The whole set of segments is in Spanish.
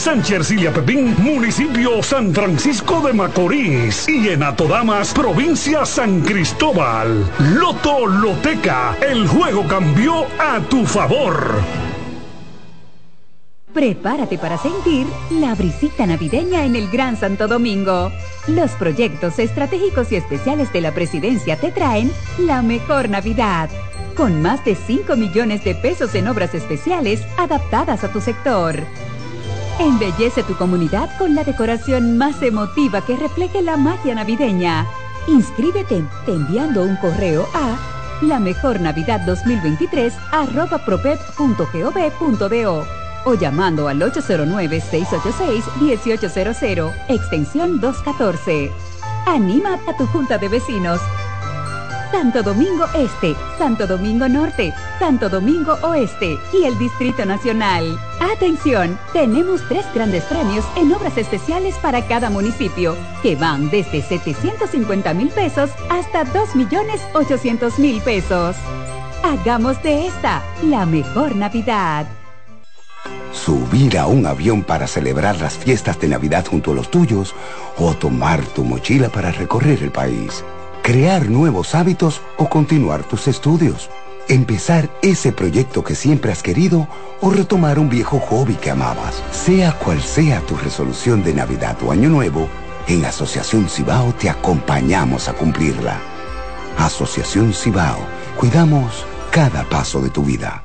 Sánchez Ercilia Pepín, municipio San Francisco de Macorís. Y en Atodamas, provincia San Cristóbal. Loto Loteca, el juego cambió a tu favor. Prepárate para sentir la brisita navideña en el Gran Santo Domingo. Los proyectos estratégicos y especiales de la presidencia te traen la mejor Navidad, con más de 5 millones de pesos en obras especiales adaptadas a tu sector. Embellece tu comunidad con la decoración más emotiva que refleje la magia navideña. Inscríbete enviando un correo a la mejor navidad 2023 arroba o llamando al 809-686-1800, extensión 214. Anima a tu junta de vecinos. Santo Domingo Este, Santo Domingo Norte, Santo Domingo Oeste y el Distrito Nacional. Atención, tenemos tres grandes premios en obras especiales para cada municipio, que van desde 750 mil pesos hasta 2 millones 800 mil pesos. Hagamos de esta la mejor Navidad. Subir a un avión para celebrar las fiestas de Navidad junto a los tuyos o tomar tu mochila para recorrer el país. Crear nuevos hábitos o continuar tus estudios. Empezar ese proyecto que siempre has querido o retomar un viejo hobby que amabas. Sea cual sea tu resolución de Navidad o Año Nuevo, en Asociación Cibao te acompañamos a cumplirla. Asociación Cibao, cuidamos cada paso de tu vida.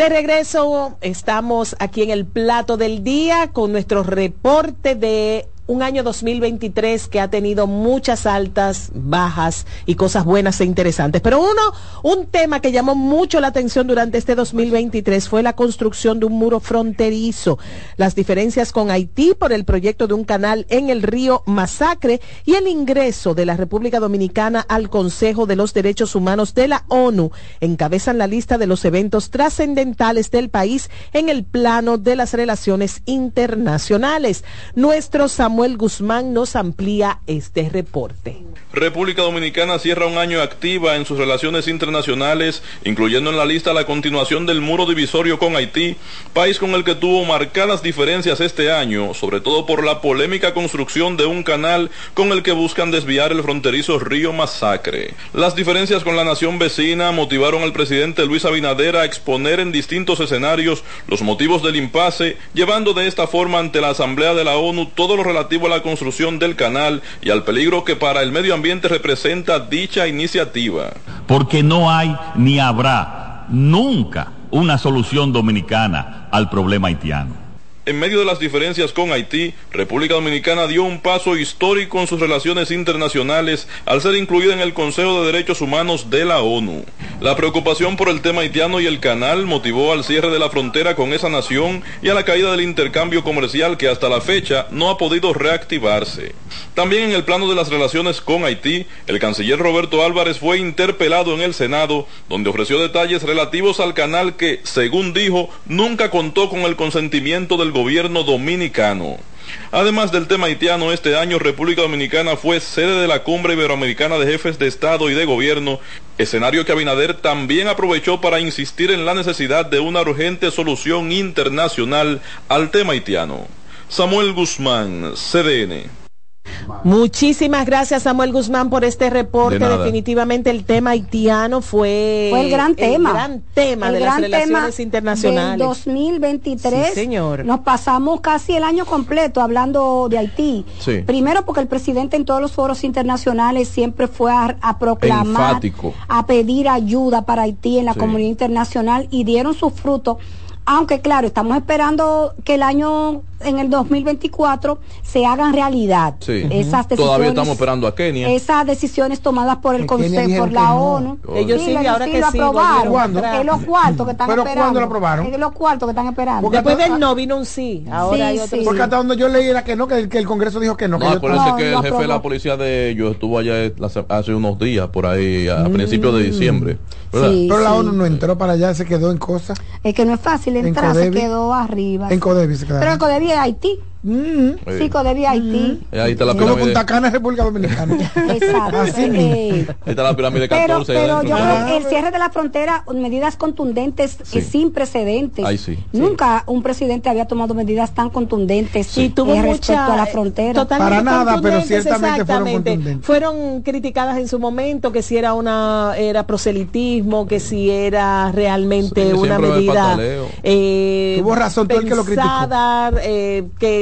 De regreso, estamos aquí en el plato del día con nuestro reporte de un año 2023 que ha tenido muchas altas, bajas y cosas buenas e interesantes. Pero uno, un tema que llamó mucho la atención durante este 2023 fue la construcción de un muro fronterizo, las diferencias con Haití por el proyecto de un canal en el río Masacre y el ingreso de la República Dominicana al Consejo de los Derechos Humanos de la ONU encabezan la lista de los eventos trascendentales del país en el plano de las relaciones internacionales. Nuestro Samuel Samuel Guzmán nos amplía este reporte. República Dominicana cierra un año activa en sus relaciones internacionales, incluyendo en la lista la continuación del muro divisorio con Haití, país con el que tuvo marcadas diferencias este año, sobre todo por la polémica construcción de un canal con el que buscan desviar el fronterizo río Masacre. Las diferencias con la nación vecina motivaron al presidente Luis Abinader a exponer en distintos escenarios los motivos del impasse, llevando de esta forma ante la Asamblea de la ONU todo lo relativo a la construcción del canal y al peligro que para el medio ambiente representa dicha iniciativa. Porque no hay ni habrá nunca una solución dominicana al problema haitiano. En medio de las diferencias con Haití, República Dominicana dio un paso histórico en sus relaciones internacionales al ser incluida en el Consejo de Derechos Humanos de la ONU. La preocupación por el tema haitiano y el canal motivó al cierre de la frontera con esa nación y a la caída del intercambio comercial que hasta la fecha no ha podido reactivarse. También en el plano de las relaciones con Haití, el canciller Roberto Álvarez fue interpelado en el Senado, donde ofreció detalles relativos al canal que, según dijo, nunca contó con el consentimiento del gobierno dominicano. Además del tema haitiano, este año República Dominicana fue sede de la Cumbre Iberoamericana de Jefes de Estado y de Gobierno, escenario que Abinader también aprovechó para insistir en la necesidad de una urgente solución internacional al tema haitiano. Samuel Guzmán, CDN. Muchísimas gracias Samuel Guzmán por este reporte. Definitivamente el tema haitiano fue, fue el gran tema, el gran tema el de gran las relaciones tema internacionales. Del 2023. Sí, señor. Nos pasamos casi el año completo hablando de Haití. Sí. Primero porque el presidente en todos los foros internacionales siempre fue a, a proclamar, Enfático. a pedir ayuda para Haití en la Sí. comunidad internacional y dieron sus frutos. Aunque claro, estamos esperando que el año en el 2024 se hagan realidad Sí. esas decisiones. Todavía estamos esperando a Kenia. Esas decisiones tomadas por el Consejo, por la no. ONU. Ellos sí, ellos ahora que lo sí, aprobaron. atrás. Es los cuartos que están ¿Pero esperando. cuándo lo aprobaron? Es los cuartos que están esperando. Después del no vino un sí. Ahora hay otro Porque hasta donde yo leí era que no, que el, que el Congreso dijo que no. No, que acuérdense que el jefe de la policía de ellos estuvo allá hace unos días, por ahí, a Mm. principios de diciembre. Sí, Pero la sí. ONU no entró para allá, se quedó en cosas. Es que no es fácil En entrar, se quedó arriba. En Codevi se quedaron. Pero en Codevi es Haití. Sí, Codevi es Haití. Eh, Ahí está la Como pirámide. Punta Cana es República Dominicana. Exacto. Así Eh. Ahí está la pirámide Pero, 14. ahí pero adentro. yo creo que el cierre de la frontera, medidas contundentes Sí. es sin precedentes. Ahí sí. Nunca un presidente había tomado medidas tan contundentes Y tuvo eh, mucha, respecto a la frontera. totalmente Para nada, pero ciertamente fueron exactamente. contundentes. Fueron criticadas en su momento que si era una era proselitismo, que si era realmente Sí, una medida eh, Tuvo razón todo el que lo criticó. pensada,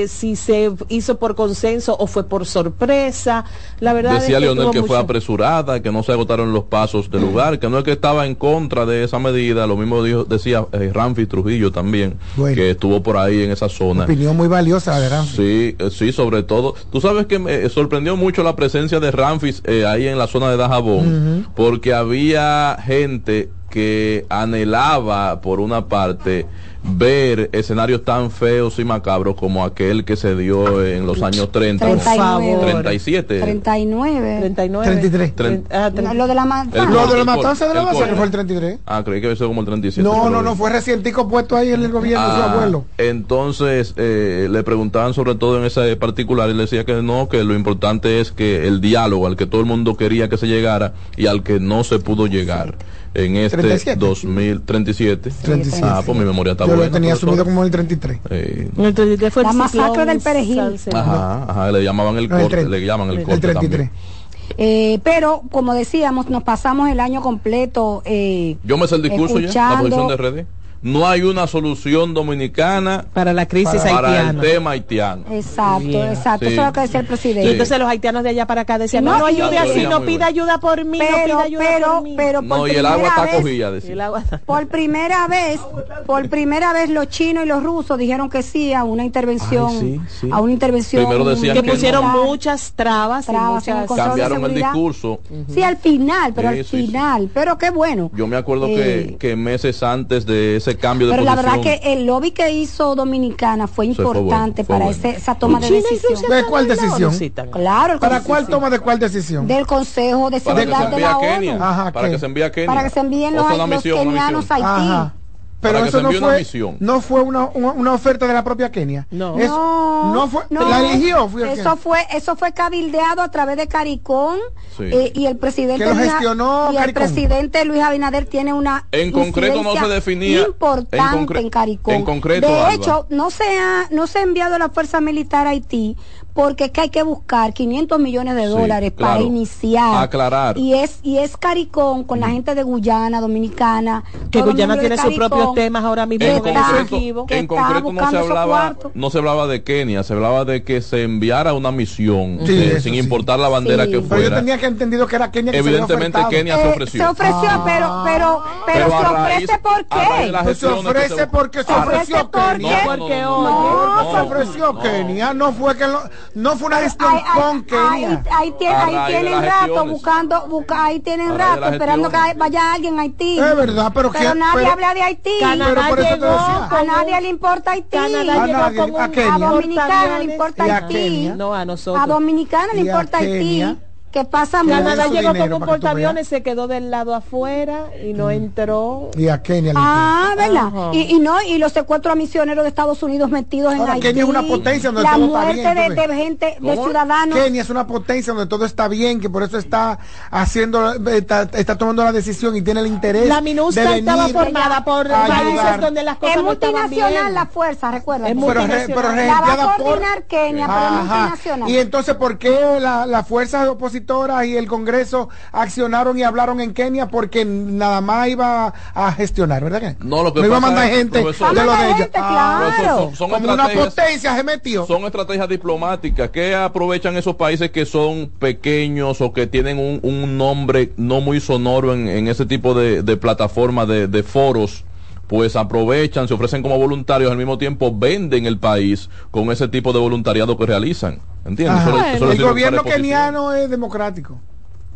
eh, si se hizo por consenso o fue por sorpresa. La verdad Decía es que Leonel que fue apresurada, que no se agotaron los pasos del lugar, que no es que estaba en contra de esa medida, lo mismo dijo, decía eh, Ramfi Trujillo también, Bueno. que estuvo por ahí en esa zona. Opinión muy valiosa la de Ramfi. Sí, eh, sí, sobre todo. Tú sabes que me eh, sorprendió mucho la presencia de Ramfis eh, ahí en la zona de Dajabón, porque había gente que anhelaba, por una parte, ver escenarios tan feos y macabros como aquel que se dio en los años 30. Por favor. 37. 39. 39. 33. Tren- Ah, No, lo de la matanza. Lo de la matanza de la fue el 33. Ah, creí que había sido como el 37. No, no, no, fue recientico puesto ahí en el gobierno de su Ah, abuelo. Entonces eh, le preguntaban sobre todo en ese particular y le decía que no, que lo importante es que el diálogo al que todo el mundo quería que se llegara y al que no se pudo llegar en este 37. 2037. 37. Ah, pues mi memoria está Yo buena. lo tenía asumido como el 33. Eh, Entonces, fue el La masacre ciclón del Perejil. Ajá, ajá, le llamaban el No, el corte, 30. le llaman el El corte 33. también. Eh, pero, como decíamos, nos pasamos el año completo. Eh, Yo me sé el discurso ya, la posición de RD. No hay una solución dominicana para la crisis para el haitiana. tema haitiano. Exacto, exacto. Sí. Eso es lo que decía el Y presidente. entonces los haitianos de allá para acá decían, no, No, no ayude y- así, no pida ayuda por mí, no Pero, pida ayuda pero, por mí. pero por No, y el agua primera está vez- cogida, Y decía. el agua- Por primera vez, por primera vez los chinos y los rusos dijeron que sí a una intervención, Ay, sí, sí. a una intervención Primero decían que que pusieron no. muchas trabas, y muchas... Cambiaron el discurso. Sí, al final, pero Sí, al sí, sí. final, pero qué bueno. Yo me acuerdo Eh, que, que meses antes de ese cambio de Pero la verdad que el lobby que hizo Dominicana fue Sí, fue bueno, importante fue para bueno. ese- esa toma de decisión. ¿De cuál decisión? Claro, el ¿Para Consejo- cuál toma de cuál decisión? Del Consejo de para que se Seguridad de envíe la a Kenia. ONU. Ajá, para que se envíe a Kenia. Para que se envíen los, los kenianos a. Haití. Ajá. Pero eso no una fue, misión. no fue una, una, una oferta de la propia Kenia. No. Eso- no, no fue, no, la eligió. Fue eso fue, eso fue cabildeado a través de Caricón Sí. eh, y el presidente Que lo Luis- gestionó y el presidente Luis Abinader tiene una En concreto no se definía- importante en en, Caricón. en concreto, de Alba. hecho, no se ha no se ha enviado la fuerza militar a Haití porque es que hay que buscar 500 millones de Sí, dólares para iniciar. Aclarar. Y es y es Caricón con la gente de Guyana, Dominicana. Que Guyana tiene sus propios temas ahora mismo En concreto, que en concreto no se hablaba no se hablaba de Kenia, se hablaba de que se enviara una misión Sí, eh, sin sí. importar la bandera Sí. que Pero yo fuera. tenía que entendido que era Kenia que se Evidentemente ofertado. Kenia se Eh, ofreció. se ofreció, Ah. pero, pero, pero, se raíz- ofrece por raíz qué. Pues se ofrece porque se ofreció ¿por Kenia. No, se ofreció. Kenia, no fue que lo- no fue una gestión Ahí, ahí- con ahí, Kenia. ahí tiene- A ahí de tienen rato gestiones. buscando, busca, ahí tienen A rato esperando que vaya alguien a Haití. Es verdad, pero Pero que- nadie pero- habla de Haití. Canadá Pero por eso te llegó decía. a nadie le importa Haití. Canadá A llegó nadie, a. A Dominicana le importa a Haití. Kenia. No, a nosotros. A Dominicana le a importa Haití. Que pasa Canadá llegó tú portaaviones, se quedó del lado afuera y no entró. Y a Kenia le Ah, ¿verdad? Y, y no, y los secuestros a misioneros de Estados Unidos metidos en Ahora, Haití. Kenia es una potencia donde La todo está muerte bien, de, de gente, de ¿Cómo? ciudadanos. Kenia es una potencia donde todo está bien, que por eso está haciendo, está, está tomando la decisión y tiene el interés. La MINUSTA de estaba venir formada por países donde las cosas Es no estaban multinacional bien. la fuerza, recuerda. Es Pero, re- multinacional. pero La va a por- coordinar Kenia, pero es Ajá. multinacional. Y entonces, ¿por qué la- las fuerzas opositoras y el Congreso accionaron y hablaron en Kenia? Porque nada más iba a gestionar, ¿verdad que? No, lo que iba a mandar es, gente profesor- de lo Va a de mandar ellos. gente, Ah, claro. son, son como una estrategias, potencia se metió. son estrategias diplomáticas que aprovechan esos países que son pequeños o que tienen un, un nombre no muy sonoro en, en ese tipo de, de plataformas, de, de foros pues aprovechan, se ofrecen como voluntarios, al mismo tiempo venden el país con ese tipo de voluntariado que realizan. ¿Entiendes? Ajá. Eso le- eso le el gobierno keniano es democrático.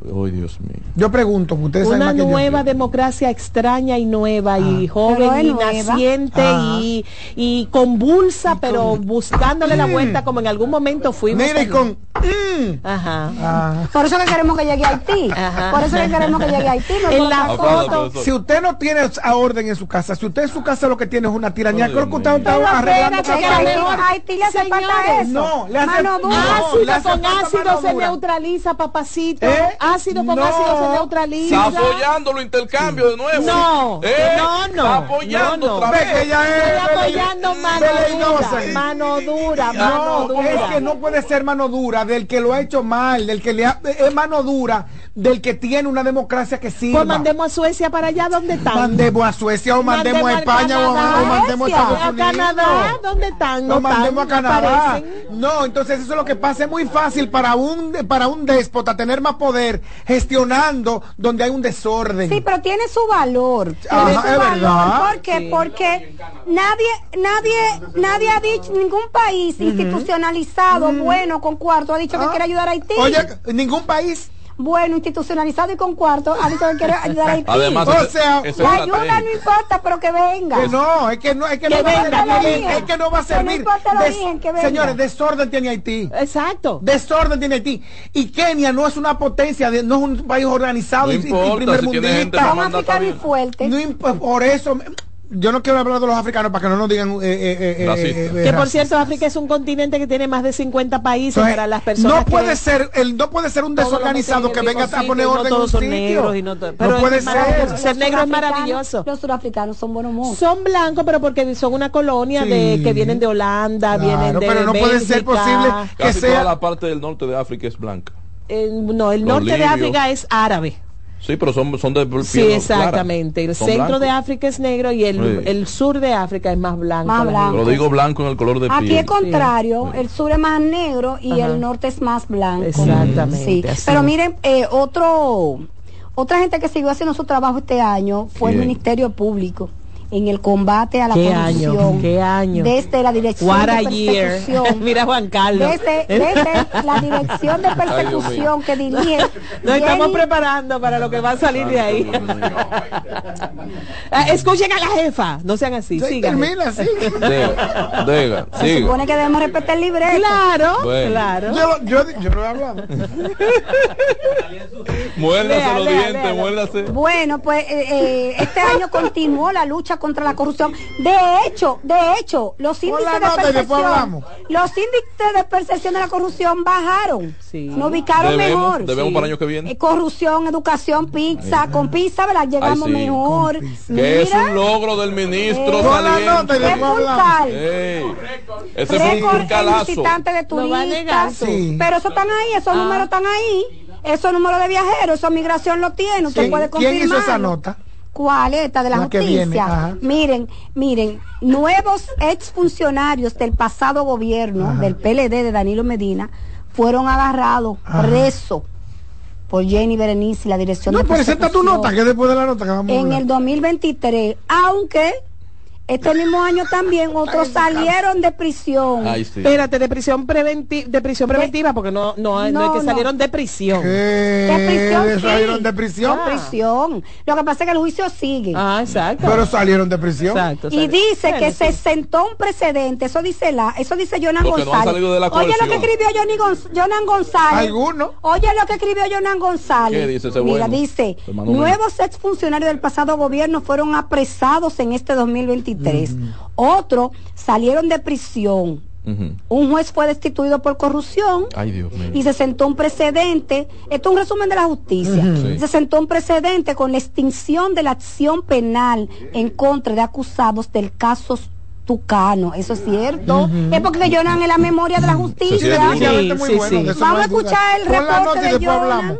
Ay, Dios mío. Yo pregunto, ustedes saben Una más que yo. nueva democracia extraña y nueva y Pero joven y nueva. naciente Ah. y, y convulsa, pero buscándole la vuelta como en algún momento fuimos. Mira, y también. con... mm, Ajá. ah. Por eso que queremos que llegue a Haití. Ajá. Por eso que queremos que llegue a Haití. no En la profesor. Si usted no tiene a orden en su casa, si usted en su casa lo que tiene es una tiranía, creo que usted mío. está arreglando Que Haití, le hace falta Señores, eso. no, le hace- Mano no, le Ácido hace con falta ácido se neutraliza, papacito. ¿Eh? Ácido con No. ácido se neutraliza. Está apoyando los intercambios de nuevo. No, ¿Eh? no, no. Está apoyando No, no. otra Ve vez. que ella es- Estoy apoyando mano dura, mano dura, mano No, es dura. que no puede ser mano dura del que lo ha hecho mal, del que le ha, es mano dura del que tiene una democracia que sirva. Pues mandemos a Suecia para allá, ¿dónde están? mandemos a Suecia o mandemos, a España o, Canadá, o mandemos a Estados a Unidos. Canadá, ¿dónde están? No, No mandemos a Canadá. No, entonces eso es lo que pasa. Es muy fácil para un para un déspota tener más poder gestionando donde hay un desorden. Sí, pero tiene su valor. Ajá, Tiene su es valor. verdad. ¿Por qué? Porque nadie, nadie, nadie ha dicho, ningún país institucionalizado, bueno, con cuarto, ha dicho que Ah. quiere ayudar a Haití. Oye, ningún país. Bueno, institucionalizado y con cuarto, ha dicho que quiere ayudar a Haití. Además, O sea, la ayuda no importa, pero que venga. Que no, es que no, es que, Que no va a servir, es que no va a Que no servir. importa el Des- origen, que venga. señores, desorden tiene Haití. Exacto. Desorden tiene Haití. Y Kenia no es una potencia, de- no es un país organizado No y, y importa, primer si mundista. y. No imp- por eso, yo no quiero hablar de los africanos para que no nos digan. eh, eh, eh, eh, eh, Que por cierto, África es un continente que tiene más de 50 países Entonces, para las personas. no puede que ser el no puede ser un desorganizado que venga a poner orden no en un todos son sitio. negros y no, to- no pero puede ser. Ser negro es maravilloso. Los surafricanos son buenos mozos. Son blancos, pero porque son una colonia de que vienen de Holanda, Claro, vienen de pero no puede ser posible que Casi sea- toda la parte del norte de África es blanca. Eh, no, el Los norte de. África es árabe. Sí, pero son, son de piel Sí, clara. exactamente. El Son centro de. África es negro y el, Sí. el sur de África es más blanco. Más la blanco. Lo digo blanco en el color de Aquí piel. es contrario, el sur es más negro y Ajá. el norte es más blanco. Exactamente, Sí. Pero miren, eh, otro, otra gente que siguió haciendo su trabajo este año fue el. Ministerio Público en el combate a la ¿Qué corrupción. año? ¿Qué año? Desde la dirección What de persecución. Mira Juan Carlos. Desde, desde la dirección de persecución que dirige. Nos estamos preparando para lo que va a salir de ahí. Ah, Escuchen a la jefa, no sean así, Sí, sigan. termina así. Diga, diga, Se siga. supone que debemos respetar el libreto. Claro, Bueno. claro. Yo, yo, yo no he hablado. Muérdase Lea, los lea, dientes, lea. muérdase. Bueno, pues eh, eh, este año continuó la lucha contra la corrupción. De hecho, de hecho, los índices de percepción, los índices de percepción de la corrupción bajaron. Sí. Nos ubicaron Debemos, mejor. debemos Sí. para el año que viene. Eh, corrupción, educación, pizza, con pizza, ¿verdad? Llegamos Ay, sí, mejor. Que es Mira, un logro del ministro Eh, Pon la nota y saliente. Ey, ese fue un calazo. de turistas. Pero eso están ahí, esos Ah. números están ahí. Esos números de viajeros, esa migración lo tiene, usted ¿Quién, puede quién confirmar. hizo esa nota? ¿Cuál? Esta de la, La justicia. viene. Miren, miren, nuevos exfuncionarios del pasado gobierno, Ajá. del PLD de Danilo Medina, fueron agarrados, presos por Jenny Berenice y la dirección No, de presenta tu nota, que después de la nota que vamos a en hablar. el 2023, aunque este mismo año también otros salieron de prisión. Ay, sí. Espérate, de prisión preventiva, de prisión preventiva, porque no, no, no, es que no. salieron de prisión. ¿Qué? De prisión, sí. ¿Salieron de prisión? De prisión. Lo que pasa es que el juicio sigue. Ah, exacto. Pero salieron de prisión. exacto. Y dice Bueno, que sí. se sentó un precedente, eso dice la, eso dice Jonan Los no González. salido de la Oye lo que escribió Johnny Gonz- Jonan González. ¿Alguno? Oye lo que escribió Jonan González. ¿Qué dice ese Mira, bueno? dice, nuevos exfuncionarios del pasado gobierno fueron apresados en este 2023. Otros salieron de prisión. Un juez fue destituido por corrupción. Ay, Dios mío. y se sentó un precedente, esto es un resumen de la justicia, Sí. se sentó un precedente con la extinción de la acción penal en contra de acusados del caso Tucano, eso es cierto, es porque Jonan en la memoria de la justicia. Muy Sí, bueno, Vamos no a escuchar el reporte de después hablamos.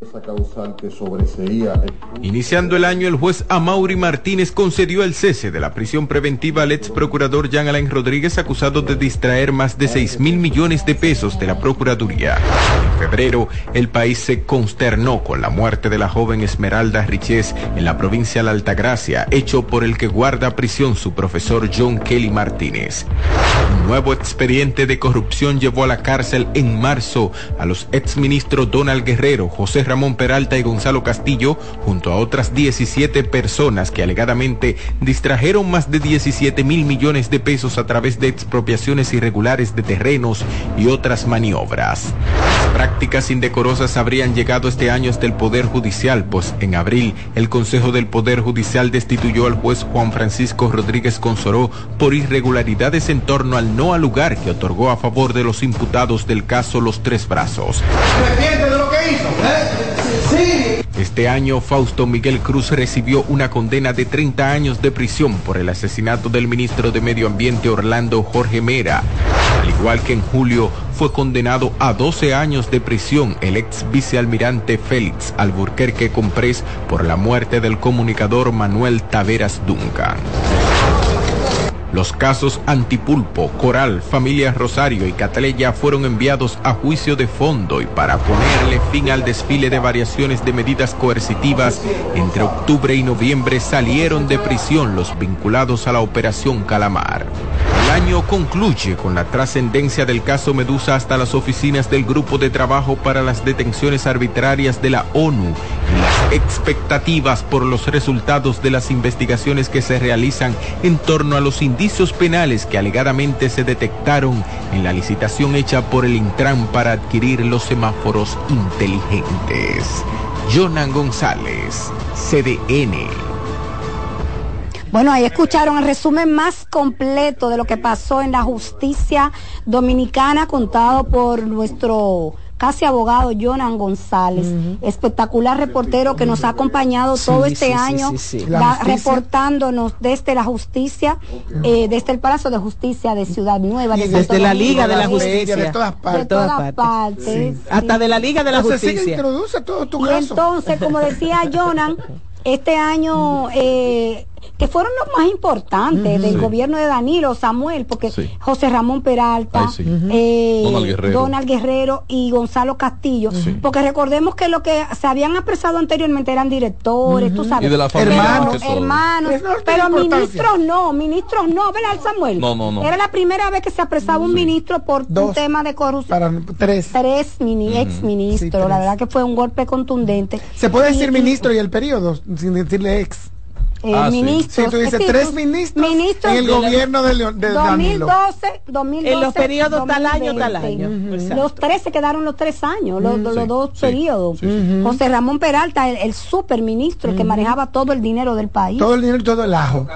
esa sobreseía Iniciando el año, el juez Amaury Martínez concedió el cese de la prisión preventiva al ex procurador Jean Alain Rodríguez acusado de distraer más de 6 mil millones de pesos de la Procuraduría. Febrero, el país se consternó con la muerte de la joven Esmeralda Riches en la provincia de la Altagracia, hecho por el que guarda prisión su profesor John Kelly Martínez. Un nuevo expediente de corrupción llevó a la cárcel en marzo a los exministros Donald Guerrero, José Ramón Peralta y Gonzalo Castillo, junto a otras 17 personas que alegadamente distrajeron más de 17 mil millones de pesos a través de expropiaciones irregulares de terrenos y otras maniobras. Prácticas indecorosas habrían llegado este año hasta el Poder Judicial, pues en abril el Consejo del Poder Judicial destituyó al juez Juan Francisco Rodríguez Consoró por irregularidades en torno al no al lugar que otorgó a favor de los imputados del caso Los Tres Brazos. Este año, Fausto Miguel Cruz recibió una condena de 30 años de prisión por el asesinato del ministro de Medio Ambiente Orlando Jorge Mera. Al igual que en julio, fue condenado a 12 años de prisión el ex vicealmirante Félix Alburquerque Comprés por la muerte del comunicador Manuel Taveras Duncan. Los casos Antipulpo, Coral, Familia Rosario y Cataleya fueron enviados a juicio de fondo y para ponerle fin al desfile de variaciones de medidas coercitivas, entre octubre y noviembre salieron de prisión los vinculados a la Operación Calamar. El año concluye con la trascendencia del caso Medusa hasta las oficinas del Grupo de Trabajo para las Detenciones Arbitrarias de la ONU y las expectativas por los resultados de las investigaciones que se realizan en torno a los indicios penales que alegadamente se detectaron en la licitación hecha por el Intran para adquirir los semáforos inteligentes. Jonan González, CDN. Bueno, ahí escucharon el resumen más completo de lo que pasó en la justicia dominicana contado por nuestro casi abogado Jonan González, espectacular reportero que nos ha acompañado todo este sí, año, sí, sí. La va justicia. reportándonos desde la justicia, eh, desde el Palacio de Justicia de Ciudad Nueva, Y de desde Santo la Domingo, Liga de la Justicia. de todas partes. de todas partes. sí. Hasta de la Liga de la Entonces, Justicia. introduce todo tu Y caso. entonces, como decía Jonan, este año, eh, que fueron los más importantes del Sí. gobierno de Danilo, Samuel, porque Sí. José Ramón Peralta, Ay, sí. eh, Donald Guerrero. Donald Guerrero y Gonzalo Castillo, porque recordemos que lo que se habían apresado anteriormente eran directores, tú sabes, Y de la familia hermanos, hermanos, no pero ministros no, ministros no, ¿verdad, Samuel? No, no, no. Era la primera vez que se apresaba un ministro por un tema de corrupción. Para tres. Tres mini, ex ministros, la verdad que fue un golpe contundente. Se puede decir Y- ministro y el periodo, sin decirle ex. Eh, Ah, sí. ministros. Sí, tú dices tres ministros, ministros en el de- gobierno de, Leon- de Danilo. 2012, 2012, En los periodos tal año, tal 2020. año. Exacto. Los tres se quedaron los tres años, los, los Sí, dos sí, periodos. sí, sí. José Ramón Peralta, el, el superministro, el que manejaba todo el dinero del país. Todo el dinero y todo el ajo.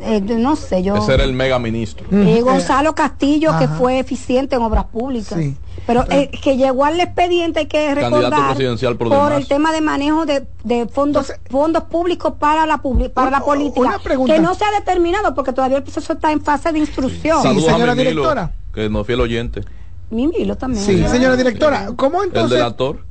Eh, no sé, yo. Ese era el mega ministro. Eh, Gonzalo Castillo, que fue eficiente en obras públicas. Sí. Pero eh, que llegó al expediente, hay que recordar, por el tema de manejo de, de fondos Entonces, fondos públicos para la publi- la política, que no se ha determinado porque todavía el proceso está en fase de instrucción. Sí, señora directora. que nos fiel oyente. Mimilo también. Sí, señora directora, ¿cómo El entonces? delator.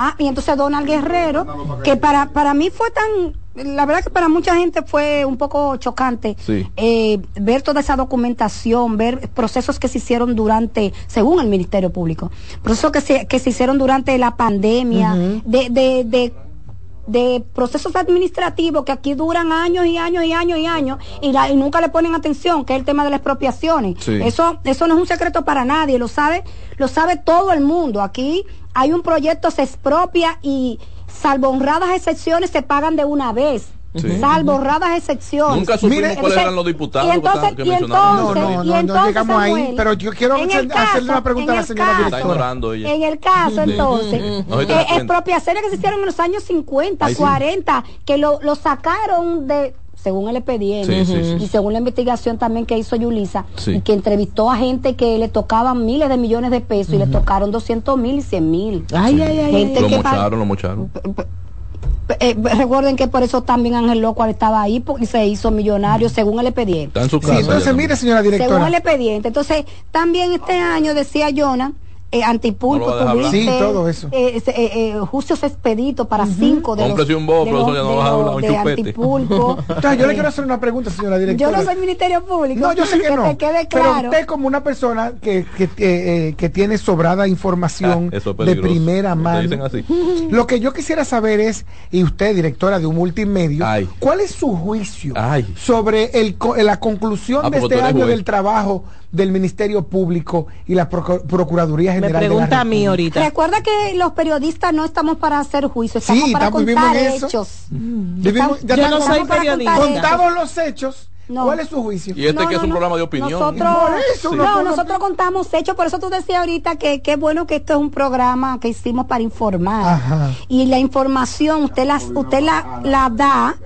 Ah, y entonces Donald Guerrero, que para, para mí fue tan, la verdad que para mucha gente fue un poco chocante Sí. eh, ver toda esa documentación, ver procesos que se hicieron durante, según el Ministerio Público, procesos que se, que se hicieron durante la pandemia, de, de, de de procesos administrativos que aquí duran años y años y años y años y, la- y nunca le ponen atención, que es el tema de las expropiaciones. Sí. Eso, eso no es un secreto para nadie, lo sabe, lo sabe todo el mundo. Aquí hay un proyecto, se expropia y salvo honradas excepciones se pagan de una vez. Sí. Salvo honradas excepciones. Nunca supimos Mire, cuáles eran los diputados y entonces- que y entonces- No, no, ahí, pero yo quiero hacer- hacerle una pregunta a la señora caso- Está ignorando ella. En el caso, Sí. entonces, eh, expropiaciones que se hicieron en los años 50, Ahí sí. 40, que lo, lo sacaron de según el expediente Sí, sí, sí. y según la investigación también que hizo Yulisa Sí. y que entrevistó a gente que le tocaban miles de millones de pesos y le tocaron 200 mil y 100 mil. Ay, ay, ay, Gente Lo que mocharon, lo mocharon. Eh, recuerden que por eso también Ángel Loco estaba ahí porque se hizo millonario según el expediente. Está en su Sí, casa. entonces ya mire, señora Según directora. el expediente. Entonces, también este año decía Jonah, eh, antipulpo, No tuviste, Sí, todo eso. eh, eh, eh, juicios expeditos para cinco de los, Cómprese un bobo, de profesor, los- ya no de vas a los- hablar, un de chupete. antipulpo. Entonces, yo le quiero hacer una pregunta, señora yo directora. no soy ministerio público. No, yo sé que, no. te quede Pero claro. usted como una persona que, que, eh, eh, que tiene sobrada información Ah, es de primera mano. dicen así. Lo que yo quisiera saber es, y usted, directora de un multimedio, Ay. ¿cuál es su juicio Ay. sobre el, co- la conclusión Ah, de este año juez. del trabajo del Ministerio Público y la Procu- Me General de la pregunta a mí ahorita. Recuerda que los periodistas no estamos para hacer juicios, Sí, estamos para estamos- vivimos contar hechos. Vivimos- ya Yo no soy periodista. Contados los hechos, No. ¿cuál es su juicio? Y este No, que es un no. programa de opinión. Nosotros, Por eso, Sí. no nosotros contamos hechos, por eso tú decías ahorita que qué bueno que esto es un programa que hicimos para informar. Ajá. Y la información usted la, usted la, la da,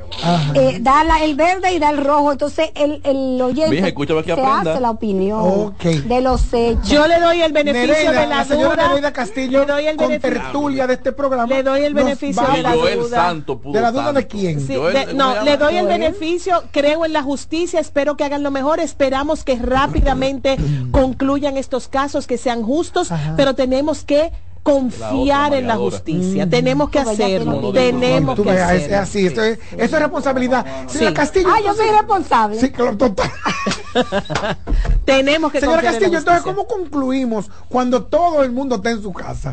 eh, da la- el verde y da el rojo, entonces el, el oyente Mija, escúchame que se aprenda. hace la opinión de los hechos. Yo le doy el beneficio Nereida, de la, la señora duda. Nereida Castillo, le doy el con tertulia de este programa. Le doy el beneficio de la duda. Santo pudo ¿De la duda de quién? Sí, Joel, de- ¿cómo no, le doy el beneficio, creo en la justicia, espero que hagan lo mejor, esperamos que rápidamente concluyan estos casos, que sean justos, pero tenemos que confiar en la justicia, tenemos que hacerlo, tenemos que veas, es, es hacerlo. así, esto es, eso es responsabilidad. Señora Sí. Castillo. Ah, yo soy responsable. Sí, claro, total. Tenemos que Señora confiar en la Castillo, entonces. ¿cómo concluimos cuando todo el mundo está en su casa?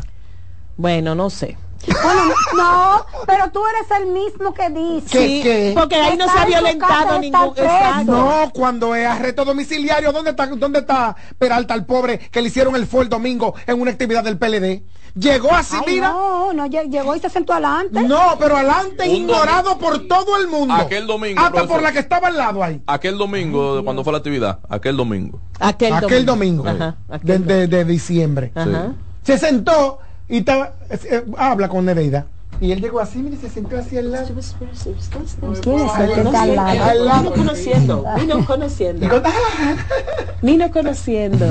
Bueno, no sé. Bueno, no, pero tú eres el mismo que dice. ¿Qué, qué? porque ahí no se ha violentado ningún-. No, cuando es arresto domiciliario, ¿dónde está, ¿dónde está Peralta, el pobre, que le hicieron el fue el domingo en una actividad del PLD? Llegó así, Ay, mira. no, no, lle- llegó y se sentó adelante. No, pero adelante, Un ignorado por todo el mundo. Aquel domingo, Hasta profesor. por la que estaba al lado ahí. Aquel domingo, de cuando fue la actividad, aquel domingo. Aquel, Aquel domingo, Ajá, de, de- de diciembre. Ajá. Se sentó y estaba, eh, habla con Nereida. Y él llegó así, mire, se sentó así al lado. ¿Quién es Al- ese que está al lado? al lado. Vino conociendo, vino conociendo. Vino conociendo.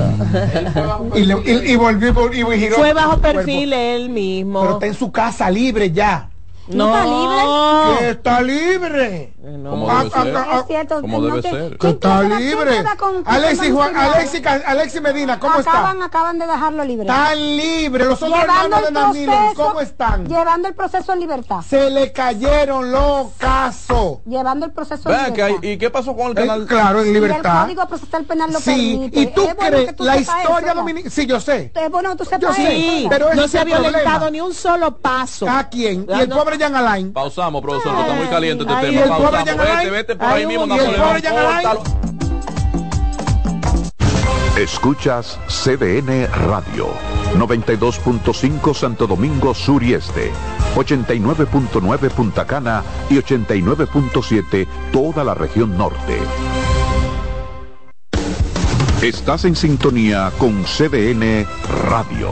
Y, le- y- y volvió y giró. Fue bajo perfil él mismo. Pero está en su casa libre ya. ¿No está libre? Que está libre. Como Ah, debe ah, ser. ah, Es cierto, Como no debe te- ser. Que está libre. con- Alexis, Juan? Alexis, Alexis Medina, ¿cómo acaban, está? acaban de dejarlo libre. Están libres. Los otros Llevando hermanos de el Danilo, proceso, ¿cómo están? Llevando el proceso en libertad. Se le cayeron los casos. Llevando el proceso en que hay- libertad. ¿Y qué pasó con el Eh, canal? claro, en Y el libertad. Código Procesal Penal lo Sí, permite. y tú bueno crees que tú la historia dominicana. Sí, yo sé. Es bueno que tú sepas Yo sé, pero no se ha violentado ni un solo paso. ¿A quién? Y Ah, el no. pobre Jean Alain. Pausamos, profesor, que está muy caliente este tema. y el pobre Pausamos. Vete, vete por ahí mismo, y el Napoleón. pobre Jan Alain. Córtalo. Escuchas CDN Radio, 92.5 Santo Domingo Sur y Este, 89.9 Punta Cana y 89.7 toda la región norte. Estás en sintonía con CDN Radio.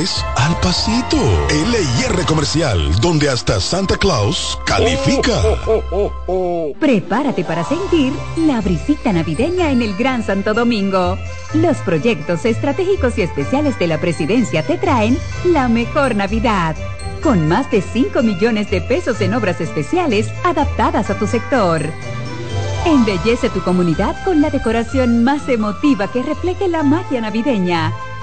al pasito. LIR Comercial, donde hasta Santa Claus califica. Prepárate para sentir la brisita navideña en el Gran Santo Domingo. Los proyectos estratégicos y especiales de la presidencia te traen la mejor Navidad. Con más de 5 millones de pesos en obras especiales adaptadas a tu sector. Embellece tu comunidad con la decoración más emotiva que refleje la magia navideña.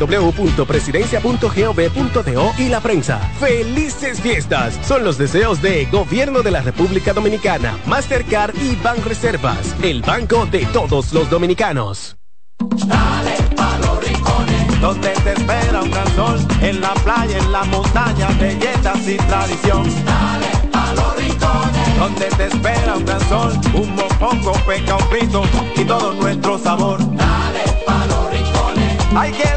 www.presidencia.gov.do y la prensa. ¡Felices fiestas! Son los deseos de Gobierno de la República Dominicana, Mastercard y Banreservas, el banco de todos los dominicanos. Dale pa' los rincones, donde te espera un gran sol, en la playa, en la montaña, belletas y tradición. Dale pa' los rincones, donde te espera un gran sol, un mopongo, peca, un pito y todo nuestro sabor. Dale pa' los rincones, hay que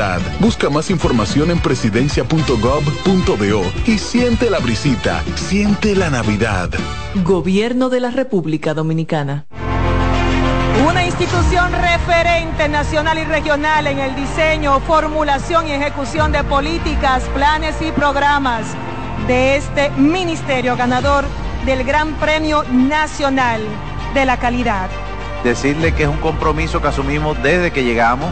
Busca más información en presidencia.gov.do y siente la brisita, siente la Navidad. Gobierno de la República Dominicana. Una institución referente nacional y regional en el diseño, formulación y ejecución de políticas, planes y programas de este ministerio ganador del Gran Premio Nacional de la Calidad. Decirle que es un compromiso que asumimos desde que llegamos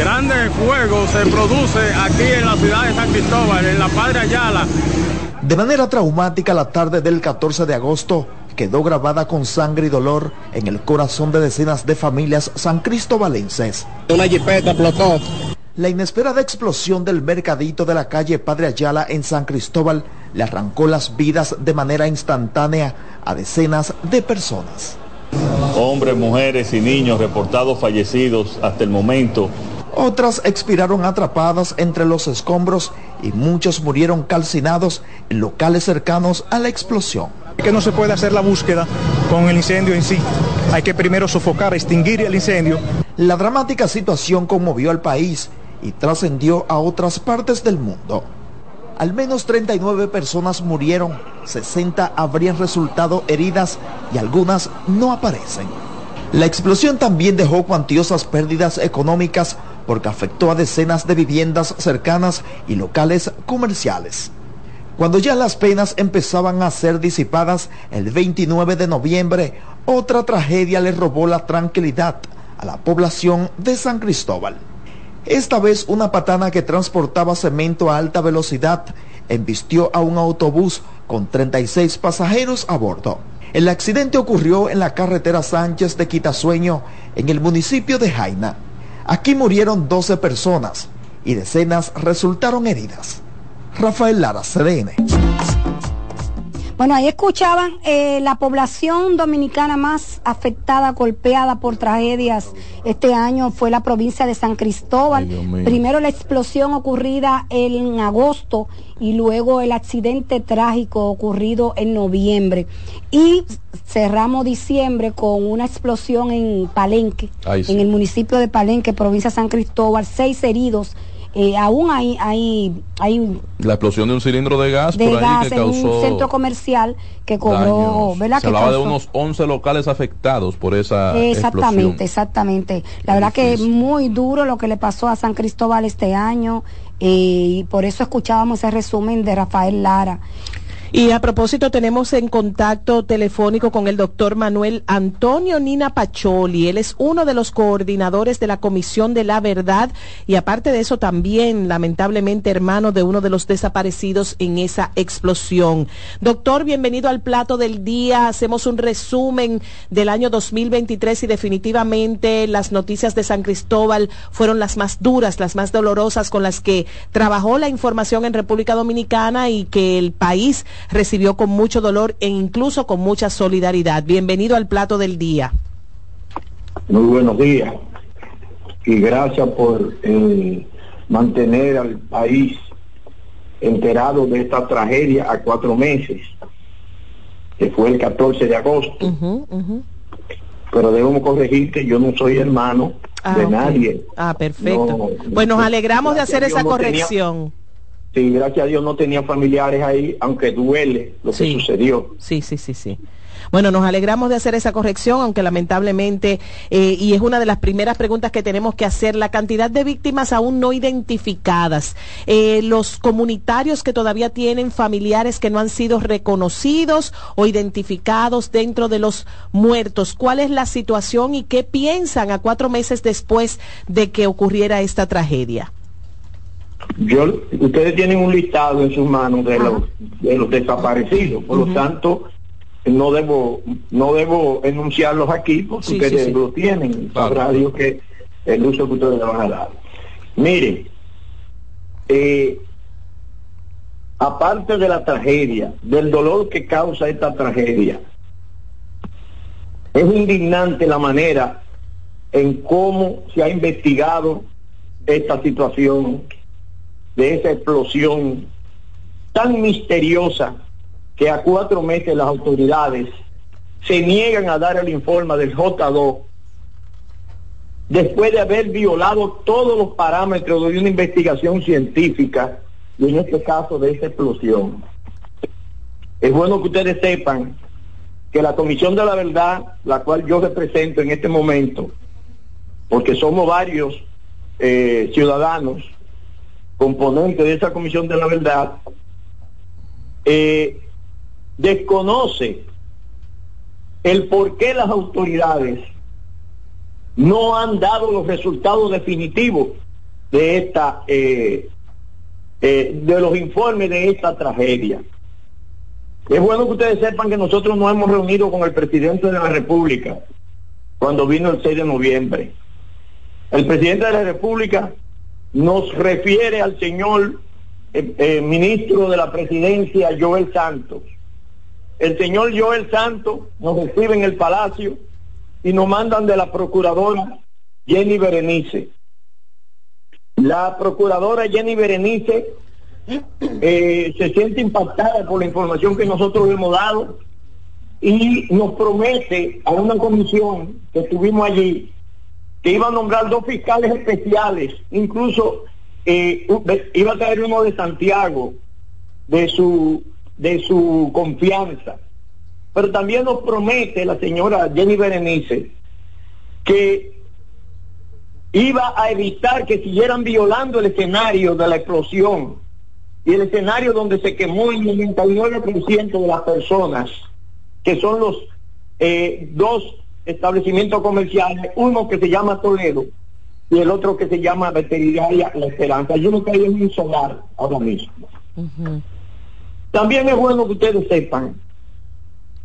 Grande fuego se produce aquí en la ciudad de San Cristóbal, en la Padre Ayala. De manera traumática, la tarde del 14 de agosto quedó grabada con sangre y dolor en el corazón de decenas de familias san cristobalenses. Una jipeta explotó. La inesperada explosión del mercadito de la calle Padre Ayala en San Cristóbal le arrancó las vidas de manera instantánea a decenas de personas. Hombres, mujeres y niños reportados fallecidos hasta el momento. Otras expiraron atrapadas entre los escombros y muchos murieron calcinados en locales cercanos a la explosión. Que no se puede hacer la búsqueda con el incendio en sí. Hay que primero sofocar, extinguir el incendio. La dramática situación conmovió al país y trascendió a otras partes del mundo. Al menos 39 personas murieron, 60 habrían resultado heridas y algunas no aparecen. La explosión también dejó cuantiosas pérdidas económicas porque afectó a decenas de viviendas cercanas y locales comerciales. Cuando ya las penas empezaban a ser disipadas, el 29 de noviembre, otra tragedia le robó la tranquilidad a la población de San Cristóbal. Esta vez una patana que transportaba cemento a alta velocidad embistió a un autobús con 36 pasajeros a bordo. El accidente ocurrió en la carretera Sánchez de Quitasueño, en el municipio de Jaina. Aquí murieron 12 personas y decenas resultaron heridas. Rafael Lara, CDN. Bueno, ahí escuchaban eh, la población dominicana más afectada, golpeada por tragedias este año fue la provincia de San Cristóbal. Primero la explosión ocurrida en agosto y luego el accidente trágico ocurrido en noviembre. Y cerramos diciembre con una explosión en Palenque, en el municipio de Palenque, provincia de San Cristóbal, seis heridos eh, aún hay, hay, hay la explosión de un cilindro de gas por ahí que causó en un centro comercial que cobró, ¿verdad? Se hablaba de unos 11 locales afectados por esa Exactamente, exactamente. La verdad que es muy duro lo que le pasó a San Cristóbal este año eh, y por eso escuchábamos ese resumen de Rafael Lara. Y a propósito, tenemos en contacto telefónico con el doctor Manuel Antonio Nina Pacholi. Él es uno de los coordinadores de la Comisión de la Verdad y aparte de eso también, lamentablemente, hermano de uno de los desaparecidos en esa explosión. Doctor, bienvenido al plato del día. Hacemos un resumen del año 2023 y definitivamente las noticias de San Cristóbal fueron las más duras, las más dolorosas con las que trabajó la información en República Dominicana y que el país recibió con mucho dolor e incluso con mucha solidaridad. Bienvenido al plato del día. Muy buenos días y gracias por eh, mantener al país enterado de esta tragedia a cuatro meses, que fue el 14 de agosto. Pero debemos corregir que yo no soy hermano Ah, de ok. nadie. Ah, perfecto. No, pues nos no, alegramos de hacer esa no tenía- corrección. Sí, gracias a Dios no tenía familiares ahí, aunque duele lo Sí. que sucedió. Sí, sí, sí, sí. Bueno, nos alegramos de hacer esa corrección, aunque lamentablemente, eh, y es una de las primeras preguntas que tenemos que hacer, la cantidad de víctimas aún no identificadas, eh, los comunitarios que todavía tienen familiares que no han sido reconocidos o identificados dentro de los muertos, ¿cuál es la situación y qué piensan a cuatro meses después de que ocurriera esta tragedia? Yo, ustedes tienen un listado en sus manos de los, de los desaparecidos, por lo tanto no debo no debo enunciarlos aquí porque Sí, ustedes sí, sí. lo tienen, sabrá Dios que el uso que ustedes le van a dar. Miren, eh, aparte de la tragedia, del dolor que causa esta tragedia, es indignante la manera en cómo se ha investigado esta situación de esa explosión tan misteriosa que a cuatro meses las autoridades se niegan a dar el informe del J2 después de haber violado todos los parámetros de una investigación científica y en este caso de esa explosión. Es bueno que ustedes sepan que la Comisión de la Verdad, la cual yo represento en este momento, porque somos varios eh, ciudadanos componentes de esa Comisión de la Verdad, eh, desconoce el por qué las autoridades no han dado los resultados definitivos de esta eh, eh, de los informes de esta tragedia. Es bueno que ustedes sepan que nosotros nos hemos reunido con el presidente de la República cuando vino el 6 de noviembre. El presidente de la República nos refiere al señor eh, eh, ministro de la presidencia, Joel Santos. El señor Joel Santos nos recibe en el palacio y nos mandan de la procuradora Jenny Berenice. La procuradora Jenny Berenice eh, se siente impactada por la información que nosotros hemos dado y nos promete a una comisión que estuvimos allí que iba a nombrar dos fiscales especiales, incluso eh, iba a traer uno de Santiago, de su, de su confianza. Pero también nos promete la señora Jenny Berenice que iba a evitar que siguieran violando el escenario de la explosión y el escenario donde se quemó el 99% de las personas, que son los eh, dos establecimientos comerciales, uno que se llama Toledo y el otro que se llama Veterinaria La Esperanza. Yo no hay en un solar ahora mismo. También es bueno que ustedes sepan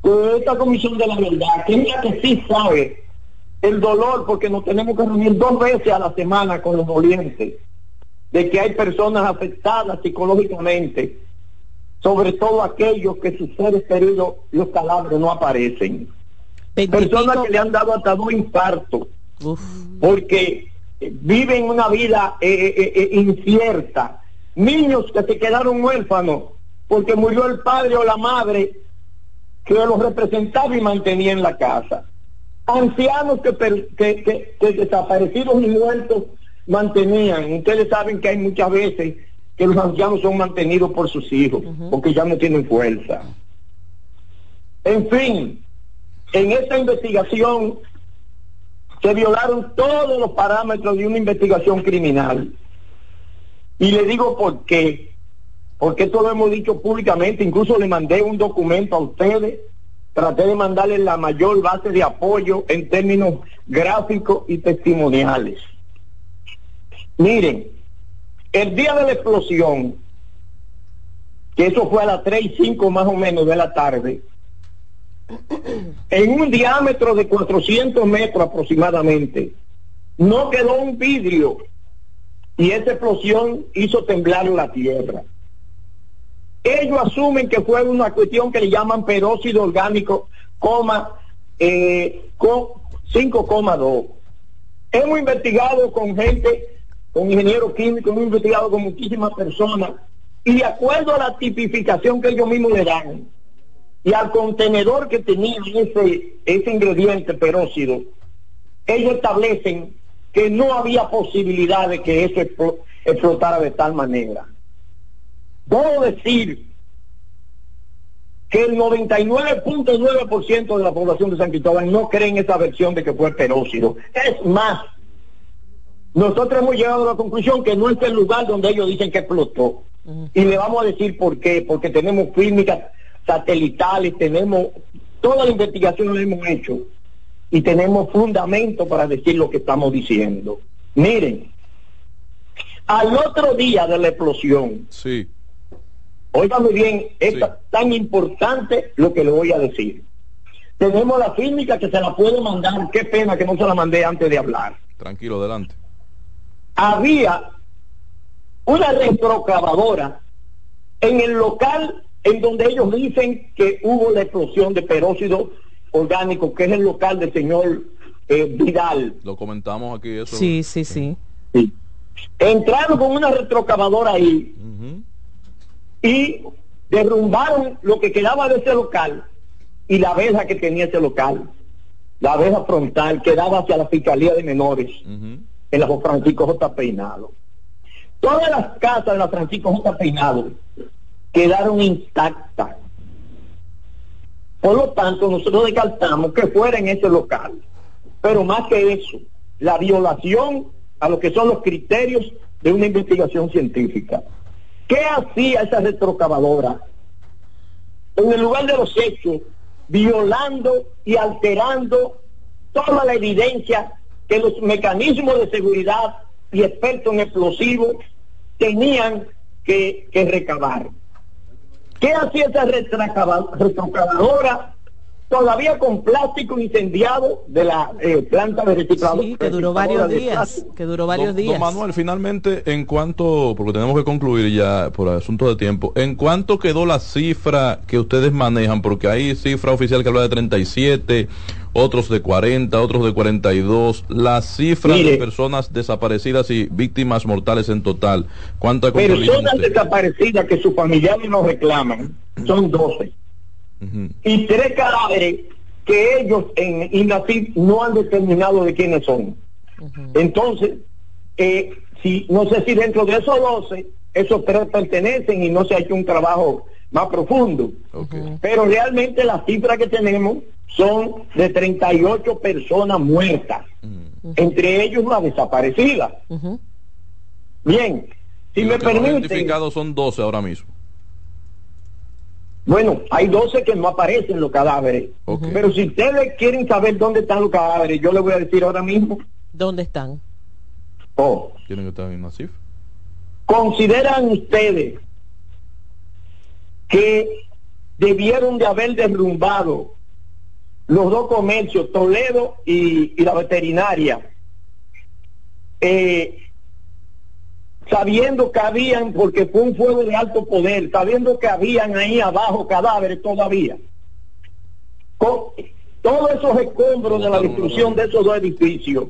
que esta comisión de la verdad, que es la que sí sabe el dolor, porque nos tenemos que reunir dos veces a la semana con los dolientes, de que hay personas afectadas psicológicamente, sobre todo aquellos que sus seres queridos, los cadáveres no aparecen. Personas que le han dado hasta dos infartos, porque viven una vida eh, eh, eh, incierta. Niños que se quedaron huérfanos porque murió el padre o la madre que los representaba y mantenía en la casa. Ancianos que, que, que, desaparecidos y muertos mantenían. Ustedes saben que hay muchas veces que los ancianos son mantenidos por sus hijos, porque ya no tienen fuerza. En fin, en esta investigación se violaron todos los parámetros de una investigación criminal. Y le digo por qué. Porque esto lo hemos dicho públicamente, incluso le mandé un documento a ustedes, traté de mandarle la mayor base de apoyo en términos gráficos y testimoniales. Miren, el día de la explosión, que eso fue a las 3 y 5 más o menos de la tarde, en un diámetro de 400 metros aproximadamente, no quedó un vidrio y esa explosión hizo temblar la tierra. Ellos asumen que fue una cuestión que le llaman peróxido orgánico, coma, eh, con 5,2. Hemos investigado con gente, con ingenieros químicos, hemos investigado con muchísimas personas y de acuerdo a la tipificación que ellos mismos le dan, y al contenedor que tenía ese, ese ingrediente peróxido, ellos establecen que no había posibilidad de que eso explotara de tal manera. Puedo decir que el 99.9% de la población de San Cristóbal no cree en esa versión de que fue peróxido. Es más, nosotros hemos llegado a la conclusión que no es el lugar donde ellos dicen que explotó. Y le vamos a decir por qué, porque tenemos clínicas satelitales, tenemos toda la investigación lo hemos hecho y tenemos fundamento para decir lo que estamos diciendo. Miren, al otro día de la explosión, sí. oigan muy bien, es tan importante lo que le voy a decir. Tenemos la física que se la puedo mandar, qué pena que no se la mandé antes de hablar. Tranquilo, adelante. Había una retrocavadora en el local en donde ellos dicen que hubo la explosión de peróxido orgánico, que es el local del señor eh, Vidal. Lo comentamos aquí eso. Sí, sí, sí. Entraron con una retrocavadora ahí y derrumbaron lo que quedaba de ese local y la verja que tenía ese local. La verja frontal que daba hacia la Fiscalía de Menores en la Francisco J. Peinado. Todas las casas de la Francisco J. Peinado quedaron intactas. Por lo tanto, nosotros descartamos que fuera en ese local. Pero más que eso, la violación a lo que son los criterios de una investigación científica. ¿Qué hacía esa retrocavadora? En el lugar de los hechos, violando y alterando toda la evidencia que los mecanismos de seguridad y expertos en explosivos tenían que, que recabar. ¿Qué hacía esa retrocavadora? Todavía con plástico incendiado de la eh, planta de reciclado. Sí, que duró varios días, que duró varios Don- días. Don Manuel, finalmente, en cuanto, porque tenemos que concluir ya por asunto de tiempo, ¿en cuánto quedó la cifra que ustedes manejan? Porque hay cifra oficial que habla de 37, otros de 40, otros de 42. La cifra de Mire. personas desaparecidas y víctimas mortales en total, ¿cuánta contabilizan Personas desaparecidas que sus familiares nos reclaman son 12. Y tres cadáveres que ellos en INACID no han determinado de quiénes son. Entonces, eh, si no sé si dentro de esos 12, esos tres pertenecen y no se ha hecho un trabajo más profundo. Pero realmente las cifras que tenemos son de 38 personas muertas, entre ellos una desaparecida. Bien, si Y me permiten, identificados son 12 ahora mismo. bueno, hay 12 que no aparecen los cadáveres. Pero si ustedes quieren saber dónde están los cadáveres, yo les voy a decir ahora mismo. ¿Dónde están? Oh, Tienen que estar en la cifra. ¿Consideran ustedes que debieron de haber derrumbado los dos comercios, Toledo y, la veterinaria, eh, sabiendo que habían, porque fue un fuego de alto poder, sabiendo que habían ahí abajo cadáveres todavía? Con todos esos escombros de la destrucción de esos dos edificios,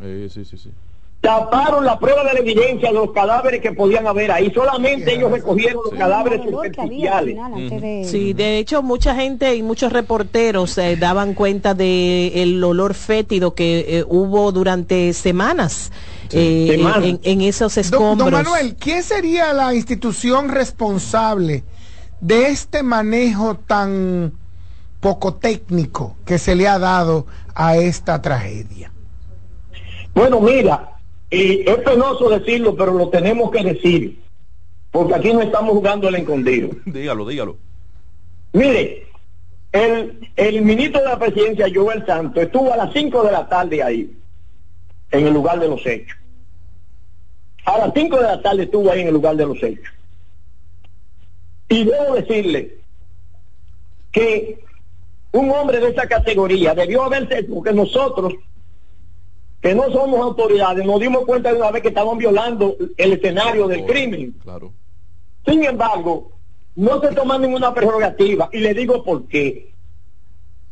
sí, sí, sí. Taparon la prueba de la evidencia de los cadáveres que podían haber ahí. Solamente ellos recogieron los cadáveres superficiales. Sí, de hecho mucha gente y muchos reporteros eh, daban cuenta de el olor fétido que eh, hubo durante semanas, eh, Semanas. En, en esos Don, escombros. don Manuel, ¿quién sería la institución responsable de este manejo tan poco técnico que se le ha dado a esta tragedia? Bueno, mira, y es penoso decirlo, pero lo tenemos que decir, porque aquí no estamos jugando el escondido. dígalo, dígalo. Mire, el, el ministro de la presidencia, Joel Santos, estuvo a las 5 de la tarde ahí, en el lugar de los hechos. A las 5 de la tarde estuvo ahí en el lugar de los hechos. Y debo decirle que un hombre de esa categoría debió haberse, porque nosotros, que no somos autoridades, nos dimos cuenta de una vez que estaban violando el escenario del crimen. Claro. Sin embargo, no se toma ninguna prerrogativa y le digo por qué.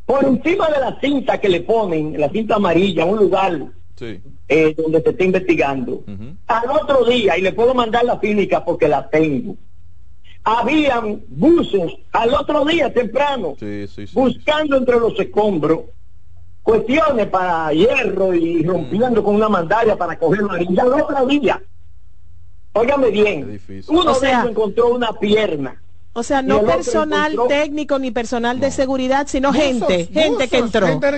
Por encima de la cinta que le ponen, la cinta amarilla, un lugar Sí. eh, donde se está investigando, al otro día, y le puedo mandar la clínica porque la tengo, habían buses al otro día temprano, sí, sí. buscando entre los escombros cuestiones para hierro y rompiendo con una mandaria para coger la orilla. Al otro día, óigame bien, uno O de sea- ellos encontró una pierna. O sea, no personal encontró- técnico ni personal de seguridad, sino gente, gente que entró. gente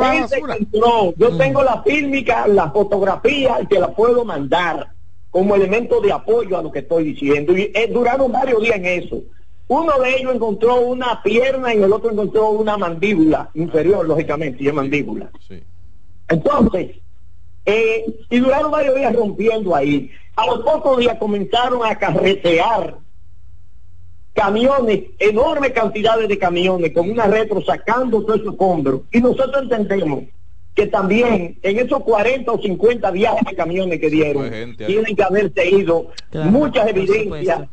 Gente que entró. Yo tengo la fílmica, la fotografía y te la puedo mandar como elemento de apoyo a lo que estoy diciendo. Y eh, duraron varios días en eso. Uno de ellos encontró una pierna y el otro encontró una mandíbula inferior, lógicamente, y es mandíbula. Entonces, eh, y duraron varios días rompiendo ahí. A los pocos días comenzaron a carretear camiones, enormes cantidades de camiones con una retro sacando todo ese escombro. Y nosotros entendemos que también en esos 40 o 50 viajes de camiones que dieron, tienen que haberse ido Claro, muchas evidencias.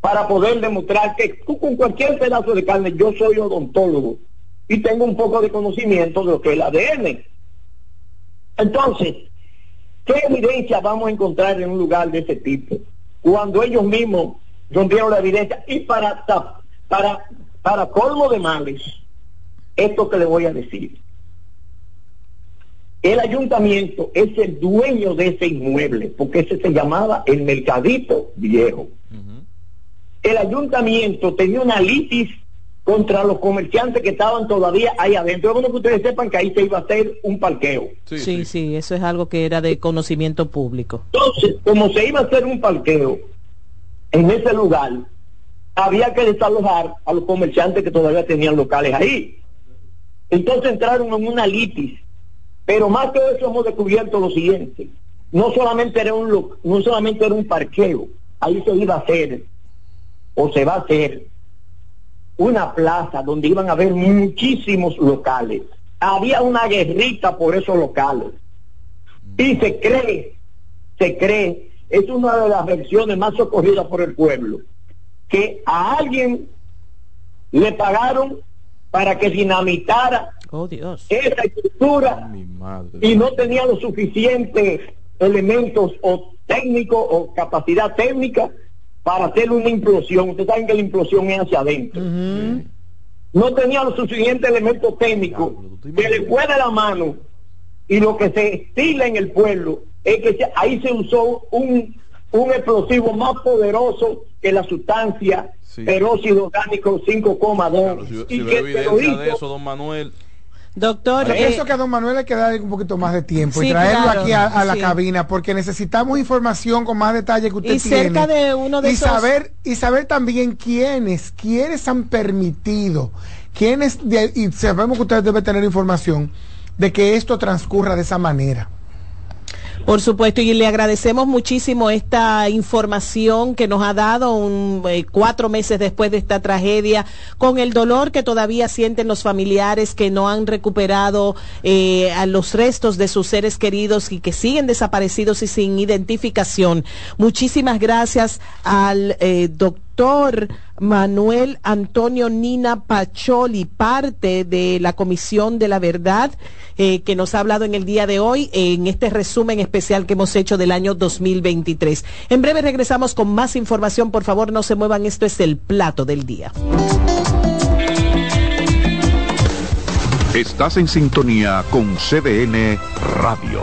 Para poder demostrar que con cualquier pedazo de carne, yo soy odontólogo y tengo un poco de conocimiento de lo que es el ADN. Entonces, ¿qué evidencia vamos a encontrar en un lugar de ese tipo? Cuando ellos mismos rompieron la evidencia y para, para, para colmo de males, esto que le voy a decir. El ayuntamiento es el dueño de ese inmueble, porque ese se llamaba el Mercadito Viejo. El ayuntamiento tenía una litis contra los comerciantes que estaban todavía ahí adentro. Es bueno que ustedes sepan que ahí se iba a hacer un parqueo. Sí, sí, eso es algo que era de conocimiento público. Entonces, como se iba a hacer un parqueo en ese lugar, había que desalojar a los comerciantes que todavía tenían locales ahí. Entonces entraron en una litis Pero más que eso hemos descubierto lo siguiente. No solamente era un, no solamente era un parqueo, ahí se iba a hacer, o se va a hacer, una plaza donde iban a haber muchísimos locales. Había una guerrita por esos locales. Y se cree, se cree, es una de las versiones más socorridas por el pueblo, que a alguien le pagaron para que dinamitara esa estructura y no tenía los suficientes elementos o técnicos o capacidad técnica para hacer una implosión. Ustedes saben que la implosión es hacia adentro. No tenía los suficientes elementos técnicos que le fue de la mano y lo que se estila en el pueblo es que se- ahí se usó un, un explosivo más poderoso que la sustancia peróxido orgánico 5,2 Si, y si que de eso, don Manuel. Doctor, Yo eh, pienso que a don Manuel hay que darle un poquito más de tiempo y traerlo claro, aquí a, a la sí. cabina porque necesitamos información con más detalle que usted Y cerca tiene. de uno de y esos- saber y saber también quiénes quiénes han permitido quiénes de- y sabemos que usted debe tener información de que esto transcurra de esa manera. Por supuesto, y le agradecemos muchísimo esta información que nos ha dado eh, cuatro meses después de esta tragedia, con el dolor que todavía sienten los familiares que no han recuperado eh, a los restos de sus seres queridos y que siguen desaparecidos y sin identificación. Muchísimas gracias al eh, doctor. Manuel Antonio Nina Pacholi, parte de la Comisión de la Verdad, eh, que nos ha hablado en el día de hoy en este resumen especial que hemos hecho del año 2023. En breve regresamos con más información. Por favor, no se muevan. Esto es el plato del día. Estás en sintonía con CDN Radio.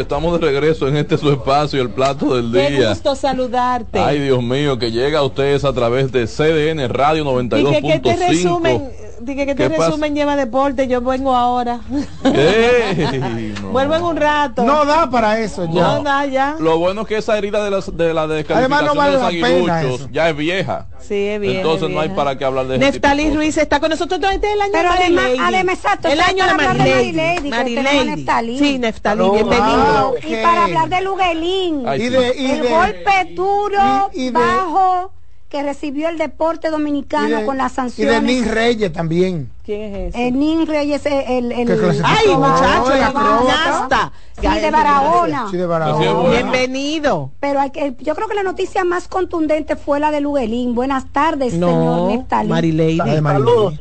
Estamos de regreso en este su espacio, el plato del Qué día. gusto saludarte. Ay, Dios mío, que llega a ustedes a través de CDN Radio Dije que este resumen, 92.5. dije que este resumen lleva deporte, yo vengo ahora. Ey, no. Vuelvo en un rato. No da para eso ya. No da ya. Lo bueno es que esa herida de, las, de la descalificación Además, no vale de los aguiluchos ya es vieja. Sí, es bien. Entonces es no hay para qué hablar de Neftalí. Ruiz está con nosotros. Entonces, este es el año Pero de además- Marilady. además, exacto, El año de Marilady. Marilady. Sí, Neftalí, bienvenido. Ah, Y para hablar de Luguelín, Ay, Y sí. de, y el de- golpe duro, y- y de- bajo, que recibió el deporte dominicano de- con las y de sanciones. Nin Reyes también. ¿Quién es ese? El Nin Reyes, el, el, clasificó. Ay, muchacho, el la gimnasta. Sí, de Barahona. Sí, de. Bienvenido. Pero hay que, yo creo que la noticia más contundente fue la de Luguelín. Buenas tardes, señor No, Neftalí. De Marilady. Saludos.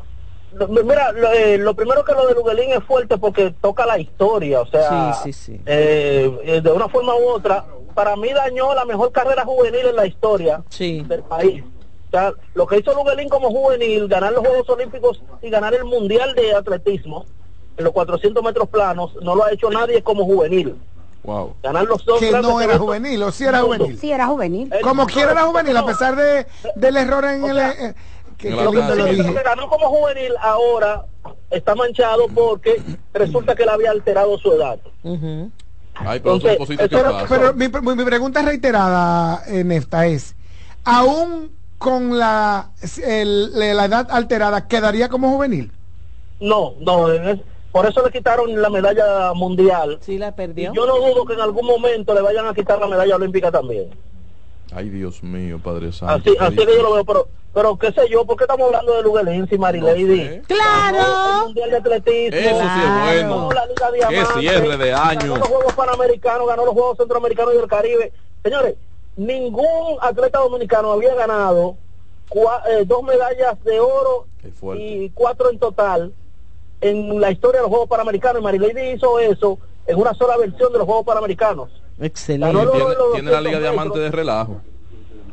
Lo- Mira, lo, eh, lo primero que lo de Luguelín es fuerte porque toca la historia, o sea, Sí, sí, sí. eh, eh, de una forma u otra, para mí dañó la mejor carrera juvenil en la historia Sí. del país. O sea, lo que hizo Luguelín como juvenil, ganar los Juegos Olímpicos y ganar el Mundial de Atletismo en los 400 metros planos, no lo ha hecho nadie como juvenil. Wow. Ganar los dos Que no era juvenil, o sí era juvenil. Sí, era juvenil. Como quiera era juvenil, a pesar de, del error en O el... sea, eh, que, en que lo que ganó como juvenil ahora está manchado porque resulta que él había alterado su edad. Pero son Entonces, cositas que pero- pasan. Pero mi, mi- pregunta reiterada, eh, Nefta, es, aún con la, el- la edad alterada, ¿quedaría como juvenil? No, no, en es- por eso le quitaron la medalla mundial. Sí, la perdió. Yo no dudo que en algún momento le vayan a quitar la medalla olímpica también. Ay, Dios mío, Padre Santo. Así, así que yo lo veo, pero, pero qué sé yo, ¿por qué estamos hablando de Luguelín y Marilady? sé. Claro. El Mundial de Atletismo. Eso sí es bueno. ganó la Liga Qué cierre de año. Ganó los Juegos Panamericanos, ganó los Juegos Centroamericanos y del Caribe. Señores, ningún atleta dominicano había ganado cua- eh, dos medallas de oro y cuatro en total en la historia de los Juegos Panamericanos. Y Marilady hizo eso en una sola versión de los Juegos Panamericanos. Excelente. Tiene, la 200 Liga. Diamante de relajo.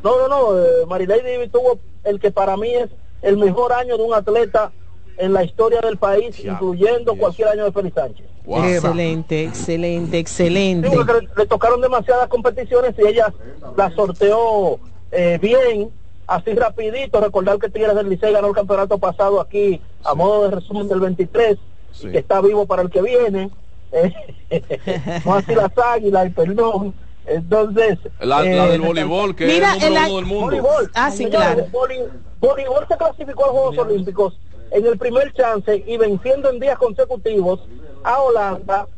No, no, no. eh, Marilady tuvo el que para mí es el mejor año de un atleta en la historia del país, incluyendo cualquier año de Félix Sánchez. Excelente, excelente, Sí, excelente. le, le tocaron demasiadas competiciones y ella la sorteó eh, bien, así rapidito. Recordar que Tigres del Licey ganó el campeonato pasado aquí a modo de resumen del 23, y que está vivo para el que viene. Eh, no así las águilas, y perdón. Entonces, La, eh, la del voleibol, que Mira, es el número el- uno del mundo. Voleibol. Ah, sí, claro. voli- Voleibol se clasificó a los Juegos Olímpicos en el primer chance y venciendo en días consecutivos a Holanda,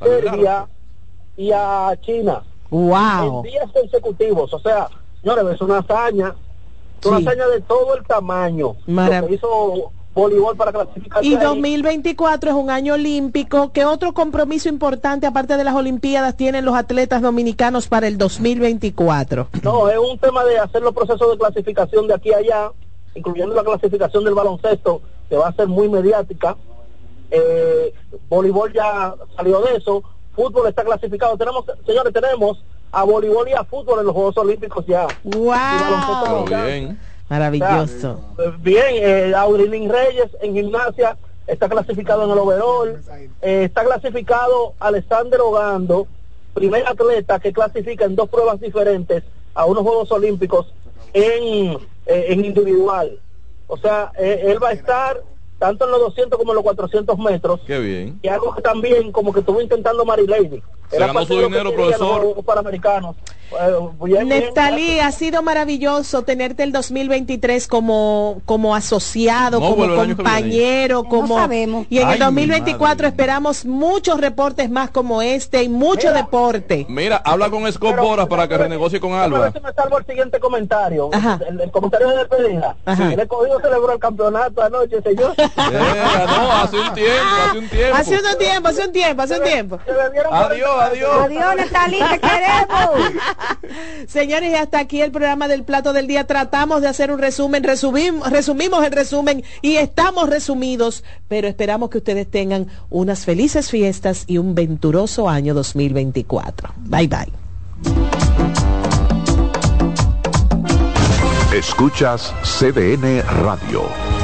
Serbia y a China. Wow. En días consecutivos. O sea, señores, es una hazaña. Una Sí. hazaña de todo el tamaño. Marav- Lo que hizo voleibol para clasificar. Y 2024 es un año olímpico. ¿Qué otro compromiso importante, aparte de las Olimpiadas, tienen los atletas dominicanos para el 2024? No, es un tema de hacer los procesos de clasificación de aquí a allá, incluyendo la clasificación del baloncesto, que va a ser muy mediática. Eh, voleibol ya salió de eso. Fútbol está clasificado. Tenemos, señores, tenemos a voleibol y a fútbol en los Juegos Olímpicos ya. ¡Wow! Maravilloso. Eh, Bien, eh, Aurilín Reyes en gimnasia está clasificado en el overall. Eh, está clasificado Alexander Ogando, primer atleta que clasifica en dos pruebas diferentes a unos Juegos Olímpicos en, eh, en individual. O sea, eh, él va a estar tanto en los 200 como en los 400 metros. Qué bien. Y algo que también como que estuvo intentando Mary Lady. Se ganó su dinero, profesor. Panamericanos. Eh, bien, bien, Neftalí, ha sido maravilloso tenerte el 2023 como, como asociado, No, como compañero, como sabemos. y en Ay, el mi 2024 esperamos muchos reportes más como este y mucho deporte. Mira, habla con Scott Boras para que renegocie con A ver Alba. si me salvo el siguiente comentario. El, el comentario de despedida. El escogido celebró el campeonato anoche, señor. Eh, no, hace un tiempo, hace un tiempo. Hace un tiempo, hace un tiempo, hace un tiempo. Adiós, adiós. Adiós, Neftalí, te queremos. Señores, y hasta aquí el programa del plato del día. Tratamos de hacer un resumen, resumim- resumimos el resumen y estamos resumidos, pero esperamos que ustedes tengan unas felices fiestas y un venturoso año 2024. Bye bye. Escuchas CDN Radio,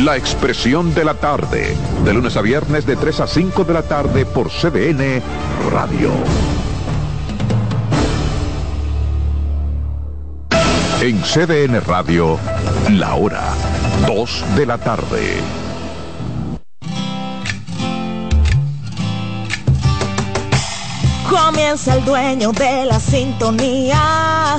La Expresión de la Tarde, de lunes a viernes de 3 a 5 de la tarde por CDN Radio. En CDN Radio, la hora 2 de la tarde. Comienza el dueño de la sintonía.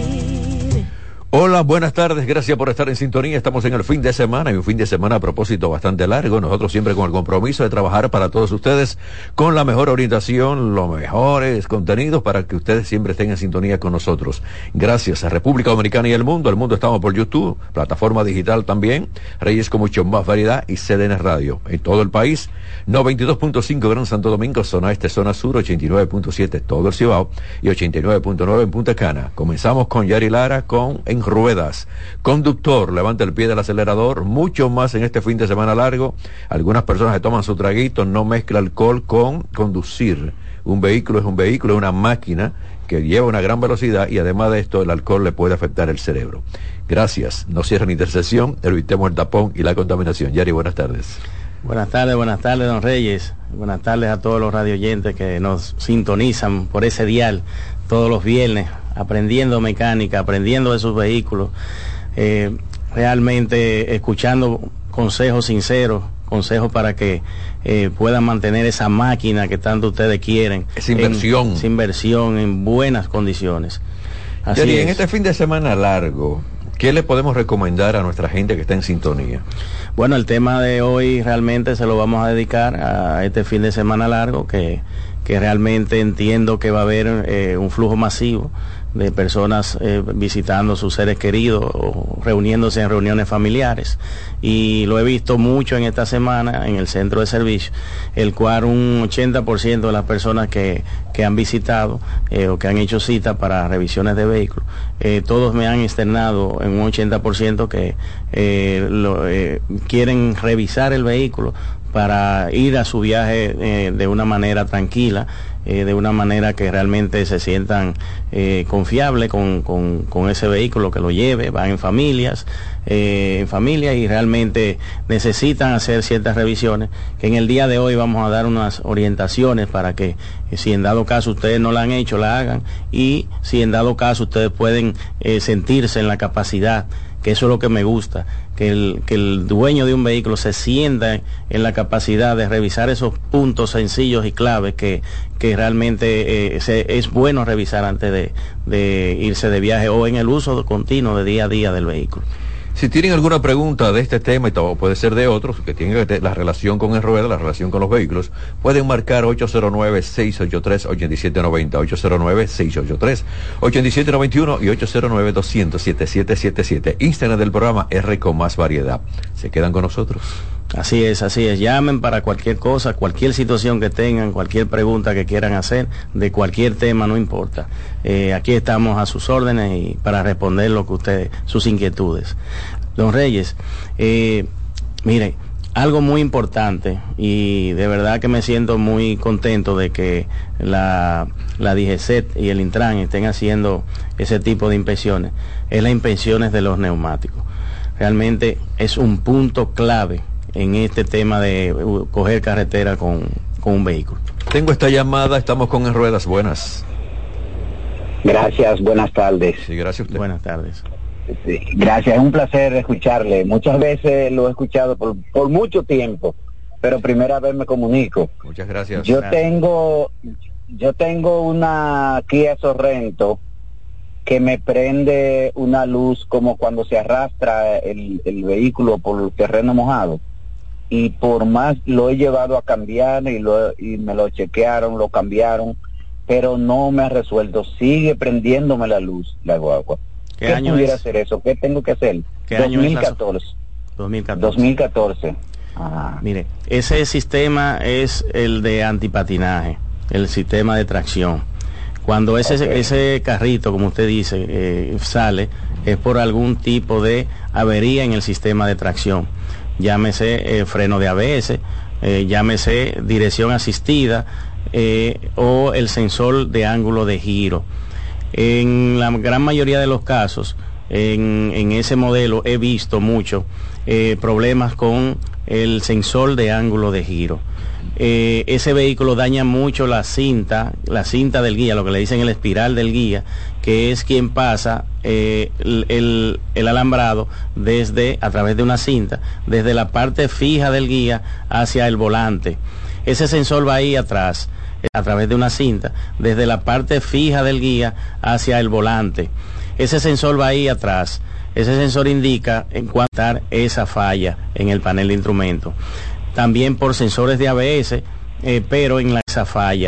Hola, buenas tardes, gracias por estar en sintonía. Estamos en el fin de semana y un fin de semana a propósito bastante largo. Nosotros siempre con el compromiso de trabajar para todos ustedes con la mejor orientación, los mejores contenidos para que ustedes siempre estén en sintonía con nosotros. Gracias a República Dominicana y el mundo. El mundo estamos por YouTube, plataforma digital también, Reyes con mucho más variedad y CDN Radio. En todo el país, 92.5 Gran Santo Domingo, zona este, zona sur, 89.7 todo el Cibao y 89.9 en Punta Cana. Comenzamos con Yari Lara con En Ruedas. Conductor, levanta el pie del acelerador, mucho más en este fin de semana largo. Algunas personas se toman su traguito, no mezcla alcohol con conducir. Un vehículo es un vehículo, es una máquina que lleva una gran velocidad y además de esto el alcohol le puede afectar el cerebro. Gracias. No cierran intercesión, evitemos el tapón y la contaminación. Yari, buenas tardes. Buenas tardes, buenas tardes, don Reyes. Buenas tardes a todos los radioyentes que nos sintonizan por ese dial todos los viernes, aprendiendo mecánica, aprendiendo de sus vehículos, eh, realmente escuchando consejos sinceros, consejos para que eh, puedan mantener esa máquina que tanto ustedes quieren. Esa inversión. En, esa inversión en buenas condiciones. Así Yari, en este fin de semana largo, ¿Qué le podemos recomendar a nuestra gente que está en sintonía? Bueno, el tema de hoy realmente se lo vamos a dedicar a este fin de semana largo, que, que realmente entiendo que va a haber eh, un flujo masivo de personas eh, visitando sus seres queridos o reuniéndose en reuniones familiares. Y lo he visto mucho en esta semana en el centro de servicio, el cual un 80% de las personas que, que han visitado eh, o que han hecho cita para revisiones de vehículos, eh, todos me han externado en un 80% que quieren revisar el vehículo para ir a su viaje eh, de una manera tranquila, eh, de una manera que realmente se sientan eh, confiables con, con, ese vehículo que lo lleve, van en familias, en familia y realmente necesitan hacer ciertas revisiones, que en el día de hoy vamos a dar unas orientaciones para que si en dado caso ustedes no la han hecho, la hagan y si en dado caso ustedes pueden sentirse en la capacidad que eso es lo que me gusta, que el, que el dueño de un vehículo se sienta en la capacidad de revisar esos puntos sencillos y claves que, que realmente eh, es bueno revisar antes de irse de viaje o en el uso continuo de día a día del vehículo. Si tienen alguna pregunta de este tema y todo, puede ser de otros, que tienen la relación con el ruedo, la relación con los vehículos, pueden marcar 809-683-8790, 809-683-8791 y 809-200-7777. Instagram del programa R con más variedad. ¿Se quedan con nosotros? Así es, así es. Llamen para cualquier cosa, cualquier situación que tengan, cualquier pregunta que quieran hacer, de cualquier tema, no importa. Eh, aquí estamos a sus órdenes y para responder lo que ustedes, sus inquietudes. Don Reyes, eh, mire, algo muy importante y de verdad que me siento muy contento de que la, la DGCET y el Intran estén haciendo ese tipo de inspecciones, es las inspecciones de los neumáticos. Realmente es un punto clave en este tema de coger carretera con, con un vehículo. Tengo esta llamada, estamos con en ruedas buenas. Gracias, buenas tardes. Sí, gracias a usted. Buenas tardes. Sí, gracias, es un placer escucharle. Muchas veces lo he escuchado por, por mucho tiempo, pero primera vez me comunico. Muchas gracias. Yo tengo yo tengo una Kia Sorrento que me prende una luz como cuando se arrastra el, el vehículo por el terreno mojado. Y por más lo he llevado a cambiar y, lo, y me lo chequearon, lo cambiaron, pero no me ha resuelto. Sigue prendiéndome la luz, la guagua. ¿Qué ¿Qué, año pudiera es? hacer eso? ¿Qué tengo que hacer? ¿Qué año es la- 2014. 2014. 2014. Mire, ese sistema es el de antipatinaje, el sistema de tracción. Cuando ese, ese carrito, como usted dice, eh, sale, es por algún tipo de avería en el sistema de tracción. Llámese eh, freno de ABS, eh, llámese dirección asistida eh, o el sensor de ángulo de giro. En la gran mayoría de los casos, en, ese modelo he visto mucho problemas con el sensor de ángulo de giro. Ese vehículo daña mucho la cinta, la cinta del guía, lo que le dicen el espiral del guía, que es quien pasa eh, el, el- alambrado desde, a través de una cinta, desde la parte fija del guía hacia el volante. Ese sensor va ahí atrás, a través de una cinta, desde la parte fija del guía hacia el volante. Ese sensor va ahí atrás. Ese sensor indica en cuánto esa falla en el panel de instrumentos. También por sensores de ABS, eh, pero en la, esa falla.